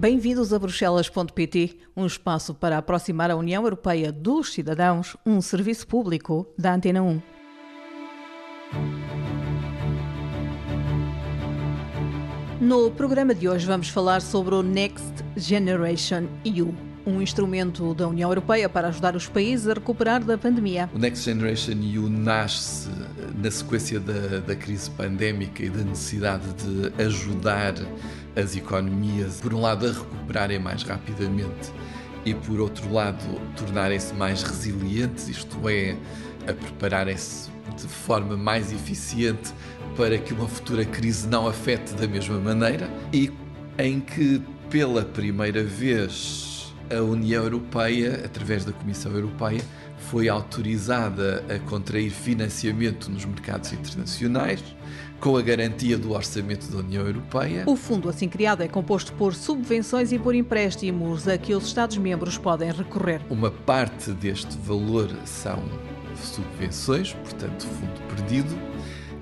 Bem-vindos a Bruxelas.pt, um espaço para aproximar a União Europeia dos cidadãos, um serviço público da Antena 1. No programa de hoje vamos falar sobre o Next Generation EU, um instrumento da União Europeia para ajudar os países a recuperar da pandemia. O Next Generation EU nasce na sequência da, da crise pandémica e da necessidade de ajudar as economias, por um lado, a recuperarem mais rapidamente e, por outro lado, tornarem-se mais resilientes, isto é, a prepararem-se de forma mais eficiente para que uma futura crise não afete da mesma maneira e em que, pela primeira vez, a União Europeia, através da Comissão Europeia, foi autorizada a contrair financiamento nos mercados internacionais com a garantia do orçamento da União Europeia. O fundo assim criado é composto por subvenções e por empréstimos a que os Estados-membros podem recorrer. Uma parte deste valor são subvenções, portanto, fundo perdido.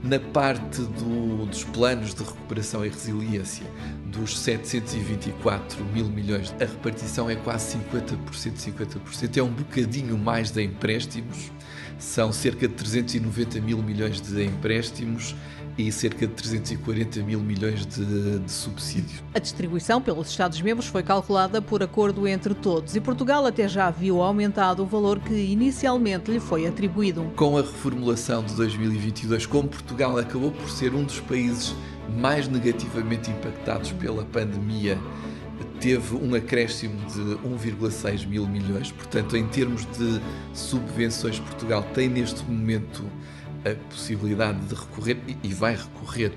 Na parte do, dos planos de recuperação e resiliência, dos 724 mil milhões, a repartição é quase 50%, 50%. É um bocadinho mais de empréstimos, são cerca de 390 mil milhões de empréstimos e cerca de 340 mil milhões de, de subsídio. A distribuição pelos Estados-membros foi calculada por acordo entre todos e Portugal até já viu aumentado o valor que inicialmente lhe foi atribuído. Com a reformulação de 2022, como Portugal acabou por ser um dos países mais negativamente impactados pela pandemia, teve um acréscimo de 1,6 mil milhões. Portanto, em termos de subvenções, Portugal tem neste momento a possibilidade de recorrer, e vai recorrer,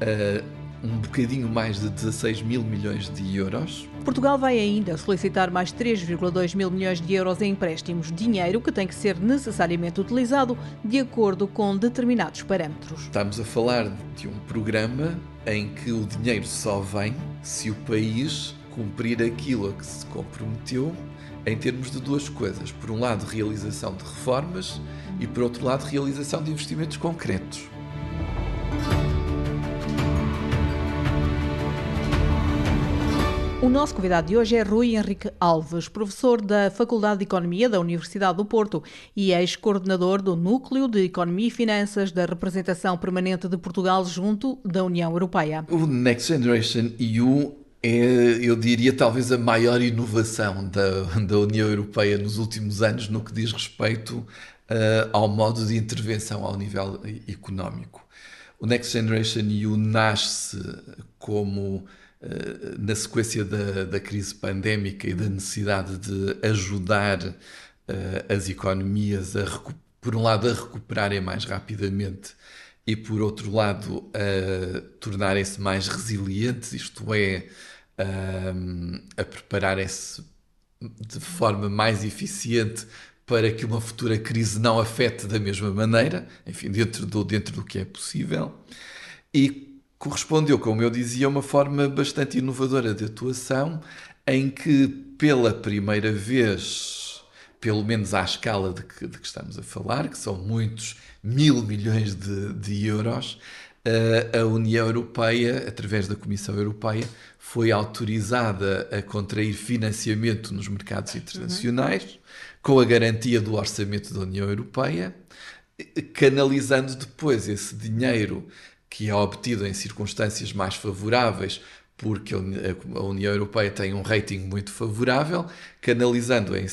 a um bocadinho mais de 16 mil milhões de euros. Portugal vai ainda solicitar mais 3,2 mil milhões de euros em empréstimos, dinheiro que tem que ser necessariamente utilizado de acordo com determinados parâmetros. Estamos a falar de um programa em que o dinheiro só vem se o país cumprir aquilo a que se comprometeu em termos de duas coisas. Por um lado, realização de reformas e, por outro lado, realização de investimentos concretos. O nosso convidado de hoje é Rui Henrique Alves, professor da Faculdade de Economia da Universidade do Porto e ex-coordenador do Núcleo de Economia e Finanças da Representação Permanente de Portugal junto da União Europeia. O Next Generation EU é, eu diria, talvez a maior inovação da, da União Europeia nos últimos anos no que diz respeito uh, ao modo de intervenção ao nível económico. O Next Generation EU nasce como, uh, na sequência da, da crise pandémica e da necessidade de ajudar uh, as economias, a, por um lado, a recuperarem mais rapidamente e, por outro lado, a tornarem-se mais resilientes, isto é, a, a prepararem-se de forma mais eficiente para que uma futura crise não afete da mesma maneira, enfim, dentro do, dentro do que é possível. E correspondeu, como eu dizia, a uma forma bastante inovadora de atuação, em que pela primeira vez, pelo menos à escala de que, de que estamos a falar, que são muitos mil milhões de, de euros, a União Europeia, através da Comissão Europeia, foi autorizada a contrair financiamento nos mercados internacionais, uhum. Com a garantia do orçamento da União Europeia, canalizando depois esse dinheiro que é obtido em circunstâncias mais favoráveis, porque a União Europeia tem um rating muito favorável, canalizando em,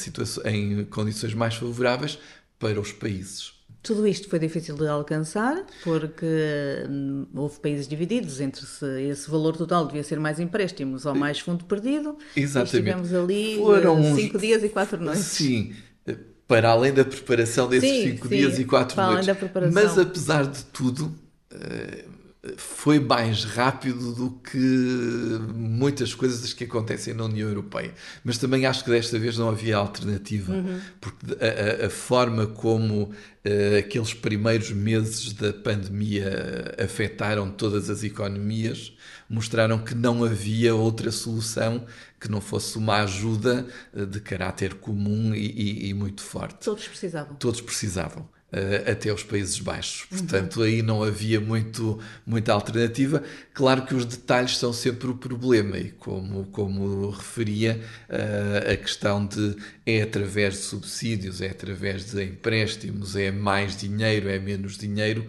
em condições mais favoráveis para os países. Tudo isto foi difícil de alcançar porque hum, houve países divididos entre se esse valor total devia ser mais empréstimos ou mais fundo perdido. Exatamente. estivemos ali Foram eh, cinco dias e quatro noites. Sim, para além da preparação desses sim, cinco sim, dias e quatro noites. Mas apesar de tudo, eh, foi mais rápido do que muitas coisas que acontecem na União Europeia. Mas também acho que desta vez não havia alternativa, uhum. porque a, a, forma como uh, aqueles primeiros meses da pandemia afetaram todas as economias mostraram que não havia outra solução que não fosse uma ajuda uh, de caráter comum e, e, e muito forte. Todos precisavam. Todos precisavam. Uh, até os Países Baixos. Portanto, uhum. aí não havia muito, muita alternativa. Claro que os detalhes são sempre o problema, e como, como referia, uh, a questão de é através de subsídios, é através de empréstimos, é mais dinheiro, é menos dinheiro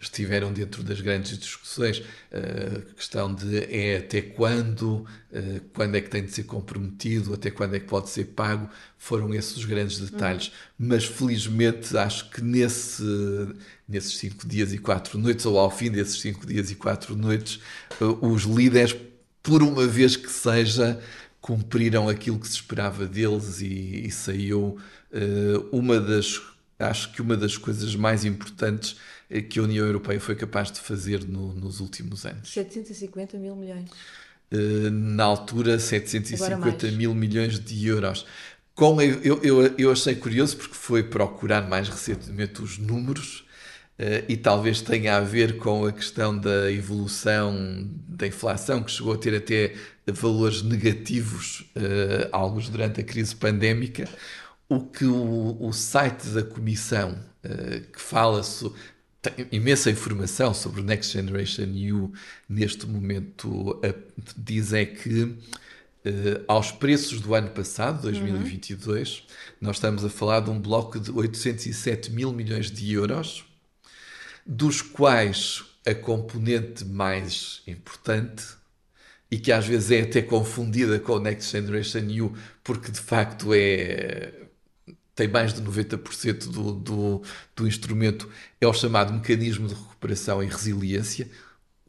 estiveram dentro das grandes discussões. A uh, questão de é até quando, uh, quando é que tem de ser comprometido, até quando é que pode ser pago, foram esses os grandes detalhes. Uhum. Mas felizmente acho que nesse, nesses cinco dias e quatro noites, ou ao fim desses cinco dias e quatro noites, uh, os líderes, por uma vez que seja, cumpriram aquilo que se esperava deles e, e saiu uma das acho que uma das coisas mais importantes que a União Europeia foi capaz de fazer no, nos últimos anos. 750 mil milhões. Uh, na altura, 750 mil milhões de euros. Com, eu, eu, eu achei curioso porque foi procurar mais recentemente os números uh, e talvez tenha a ver com a questão da evolução da inflação, que chegou a ter até valores negativos, uh, alguns durante a crise pandémica. O que o, o site da Comissão, que fala so, tem imensa informação sobre o Next Generation EU neste momento diz é que uh, aos preços do ano passado, 2022, uhum. nós estamos a falar de um bloco de 807 mil milhões de euros, dos quais a componente mais importante e que às vezes é até confundida com o Next Generation EU, porque de facto é tem mais de 90% do, do, do instrumento, é o chamado Mecanismo de Recuperação e Resiliência,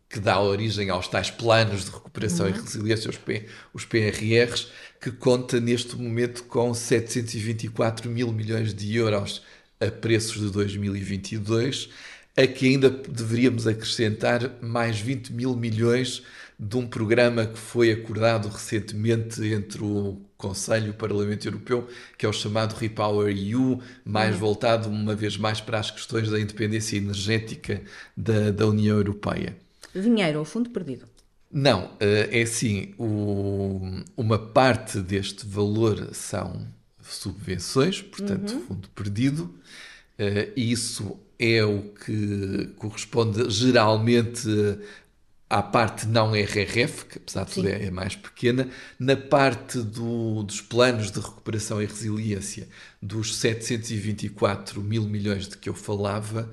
que dá origem aos tais planos de recuperação uhum. e resiliência, os, P, os PRRs, que conta neste momento com 724 mil milhões de euros a preços de 2022, a que ainda deveríamos acrescentar mais 20 mil milhões de um programa que foi acordado recentemente entre o Conselho e o Parlamento Europeu, que é o chamado Repower EU, mais uhum. voltado uma vez mais para as questões da independência energética da, da União Europeia. Dinheiro ao fundo perdido? Não, eh, é assim, o, uma parte deste valor são subvenções, portanto, uhum. fundo perdido. Uh, isso é o que corresponde geralmente à parte não RRF, que apesar de tudo é, é, mais pequena, na parte do, dos planos de recuperação e resiliência dos 724 mil milhões de que eu falava,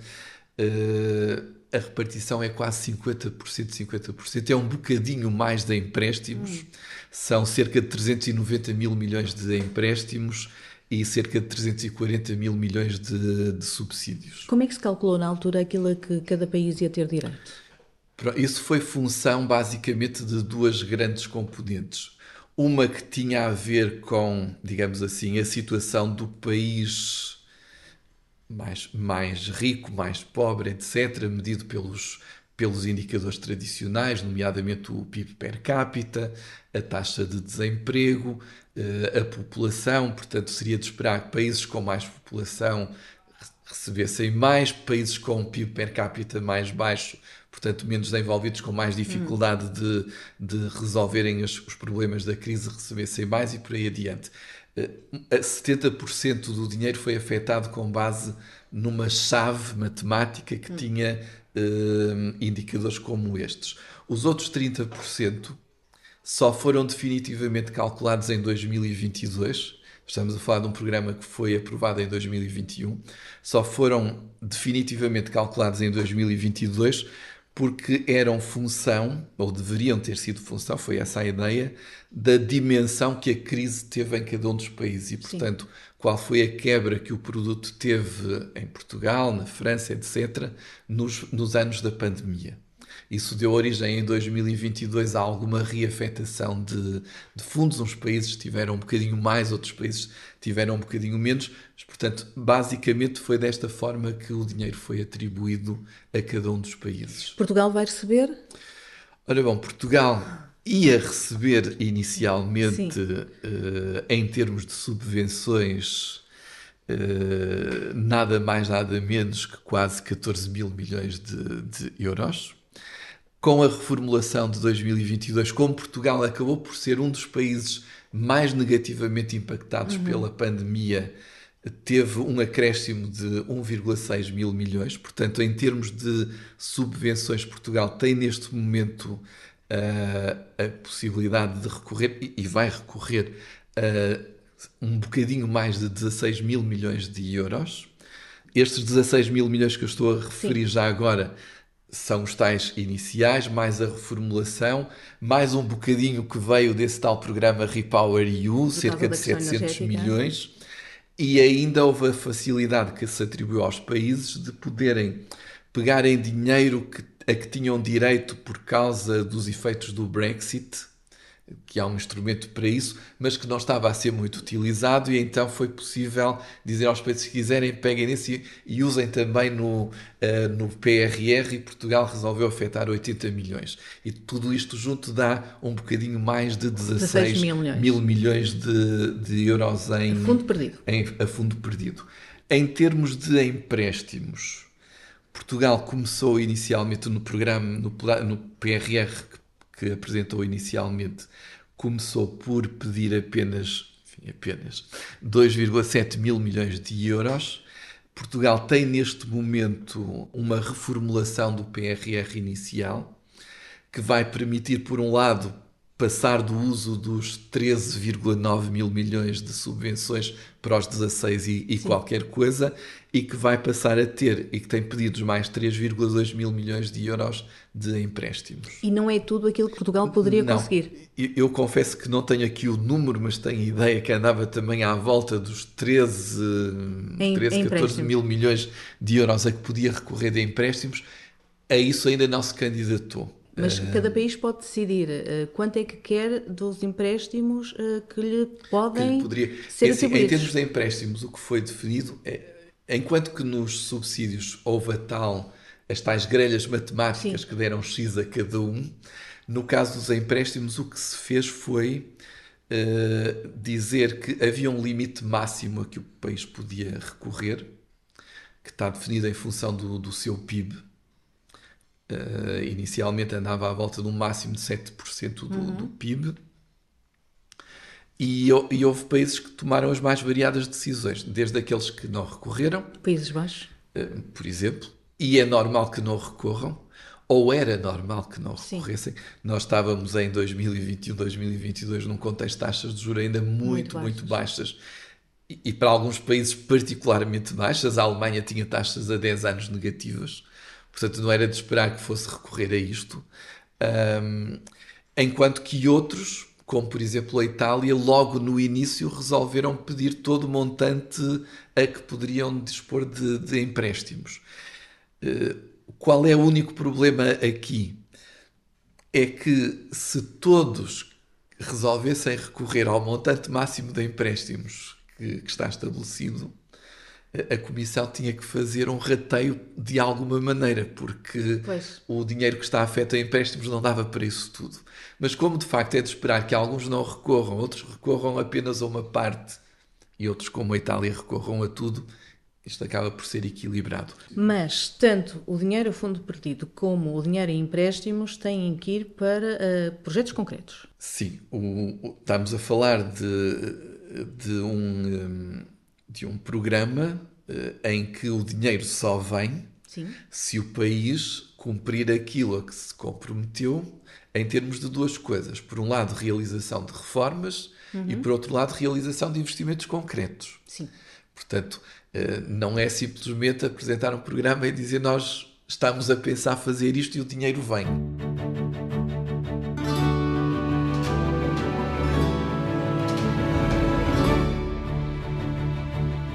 uh, a repartição é quase 50%, 50%. É um bocadinho mais de empréstimos, hum. são cerca de 390 mil milhões de empréstimos e cerca de 340 mil milhões de, de subsídios. Como é que se calculou na altura aquilo a que cada país ia ter direito? Isso foi função basicamente de duas grandes componentes. Uma que tinha a ver com, digamos assim, a situação do país mais, mais rico, mais pobre, etc., medido pelos, pelos indicadores tradicionais, nomeadamente o PIB per capita, a taxa de desemprego, eh, a população. Portanto, seria de esperar que países com mais população recebessem mais, países com PIB per capita mais baixo portanto, menos desenvolvidos, com mais dificuldade hum. de, de resolverem os, os, problemas da crise, recebessem mais e por aí adiante. 70% eh, do dinheiro foi afetado com base numa chave matemática que hum. tinha uh, indicadores como estes. Os outros 30% só foram definitivamente calculados em 2022. Estamos a falar de um programa que foi aprovado em 2021. Só foram definitivamente calculados em 2022 porque eram função, ou deveriam ter sido função, foi essa a ideia, da dimensão que a crise teve em cada um dos países. E, portanto, Sim. qual foi a quebra que o produto teve em Portugal, na França, etc., nos, nos anos da pandemia. Isso deu origem em 2022 a alguma reafetação de, de, fundos. Uns países tiveram um bocadinho mais, outros países tiveram um bocadinho menos. Mas, portanto, basicamente foi desta forma que o dinheiro foi atribuído a cada um dos países. Portugal vai receber? Ora bom, Portugal ia receber inicialmente, uh, em termos de subvenções, uh, nada mais, nada menos que quase 14 mil milhões de, de euros com a reformulação de 2022, como Portugal acabou por ser um dos países mais negativamente impactados uhum. pela pandemia, teve um acréscimo de 1,6 mil milhões, portanto, em termos de subvenções, Portugal tem neste momento uh, a possibilidade de recorrer, e vai recorrer a um bocadinho mais de 16 mil milhões de euros. Estes 16 mil milhões que eu estou a referir Sim. já agora são os tais iniciais, mais a reformulação, mais um bocadinho que veio desse tal programa Repower EU, cerca de 700 milhões, e ainda houve a facilidade que se atribuiu aos países de poderem pegarem dinheiro que, a que tinham direito por causa dos efeitos do Brexit que há um instrumento para isso, mas que não estava a ser muito utilizado e então foi possível dizer aos países que quiserem peguem nesse e usem também no, uh, no PRR e Portugal resolveu afetar 80 milhões. E tudo isto junto dá um bocadinho mais de 16 mil milhões, mil milhões de, de, euros em a fundo perdido. Em, a fundo perdido. Em termos de empréstimos, Portugal começou inicialmente no programa, no, no PRR que apresentou inicialmente, começou por pedir apenas, enfim, apenas 2,7 mil milhões de euros. Portugal tem neste momento uma reformulação do PRR inicial que vai permitir, por um lado, passar do uso dos 13,9 mil milhões de subvenções para os 16 e, e qualquer coisa, e que vai passar a ter, e que tem pedidos mais 3,2 mil milhões de euros de empréstimos. E não é tudo aquilo que Portugal poderia não, conseguir? Eu, eu confesso que não tenho aqui o número, mas tenho a ideia que andava também à volta dos 13, em, 13 em 14 mil milhões de euros a que podia recorrer de empréstimos. A isso ainda não se candidatou. Mas cada país pode decidir uh, quanto é que quer dos empréstimos uh, que lhe podem que lhe poderia... ser assim, Em termos de empréstimos, o que foi definido é, enquanto que nos subsídios houve a tal, as tais grelhas matemáticas Sim. que deram X a cada um, no caso dos empréstimos, o que se fez foi uh, dizer que havia um limite máximo a que o país podia recorrer, que está definido em função do, do seu PIB Uh, inicialmente andava à volta de um máximo de 7% do, uhum. do PIB. E, e, houve países que tomaram as mais variadas decisões, desde aqueles que não recorreram. Países Baixos. Uh, por exemplo. E é normal que não recorram, ou era normal que não recorressem. Sim. Nós estávamos em 2021, 2022 num contexto de taxas de juros ainda muito, muito baixas. Muito baixas. E, e para alguns países particularmente baixas, a Alemanha tinha taxas a 10 anos negativas. Portanto, não era de esperar que fosse recorrer a isto. Um, enquanto que outros, como por exemplo a Itália, logo no início resolveram pedir todo o montante a que poderiam dispor de, de empréstimos. Uh, qual é o único problema aqui? É que se todos resolvessem recorrer ao montante máximo de empréstimos que, que está estabelecido, a Comissão tinha que fazer um rateio de alguma maneira, porque pois. o dinheiro que está afeto a empréstimos não dava para isso tudo. Mas como de facto é de esperar que alguns não recorram, outros recorram apenas a uma parte e outros, como a Itália, recorram a tudo, isto acaba por ser equilibrado. Mas tanto o dinheiro a fundo perdido como o dinheiro em empréstimos têm que ir para uh, projetos concretos. Sim, o, o, estamos a falar de, de um de um programa uh, em que o dinheiro só vem Sim. se o país cumprir aquilo a que se comprometeu em termos de duas coisas. Por um lado, realização de reformas uhum. e, por outro lado, realização de investimentos concretos. Sim. Portanto, uh, não é simplesmente apresentar um programa e dizer nós estamos a pensar fazer isto e o dinheiro vem.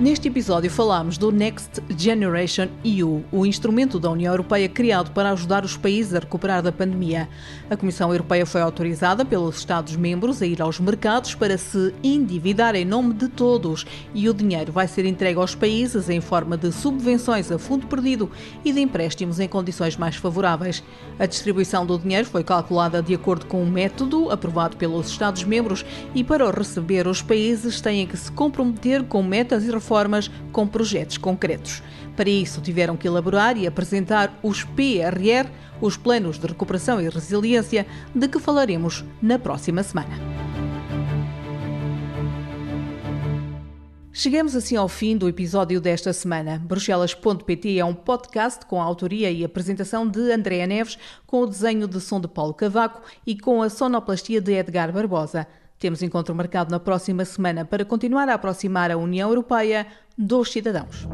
Neste episódio falámos do Next Generation EU, o instrumento da União Europeia criado para ajudar os países a recuperar da pandemia. A Comissão Europeia foi autorizada pelos Estados-membros a ir aos mercados para se endividar em nome de todos e o dinheiro vai ser entregue aos países em forma de subvenções a fundo perdido e de empréstimos em condições mais favoráveis. A distribuição do dinheiro foi calculada de acordo com um método aprovado pelos Estados-membros e para o receber os países têm que se comprometer com metas e reformas plataformas com projetos concretos. Para isso, tiveram que elaborar e apresentar os PRR, os Planos de Recuperação e Resiliência, de que falaremos na próxima semana. Chegamos assim ao fim do episódio desta semana. Bruxelas.pt é um podcast com a autoria e apresentação de Andréa Neves, com o desenho de som de Paulo Cavaco e com a sonoplastia de Edgar Barbosa. Temos encontro marcado na próxima semana para continuar a aproximar a União Europeia dos cidadãos.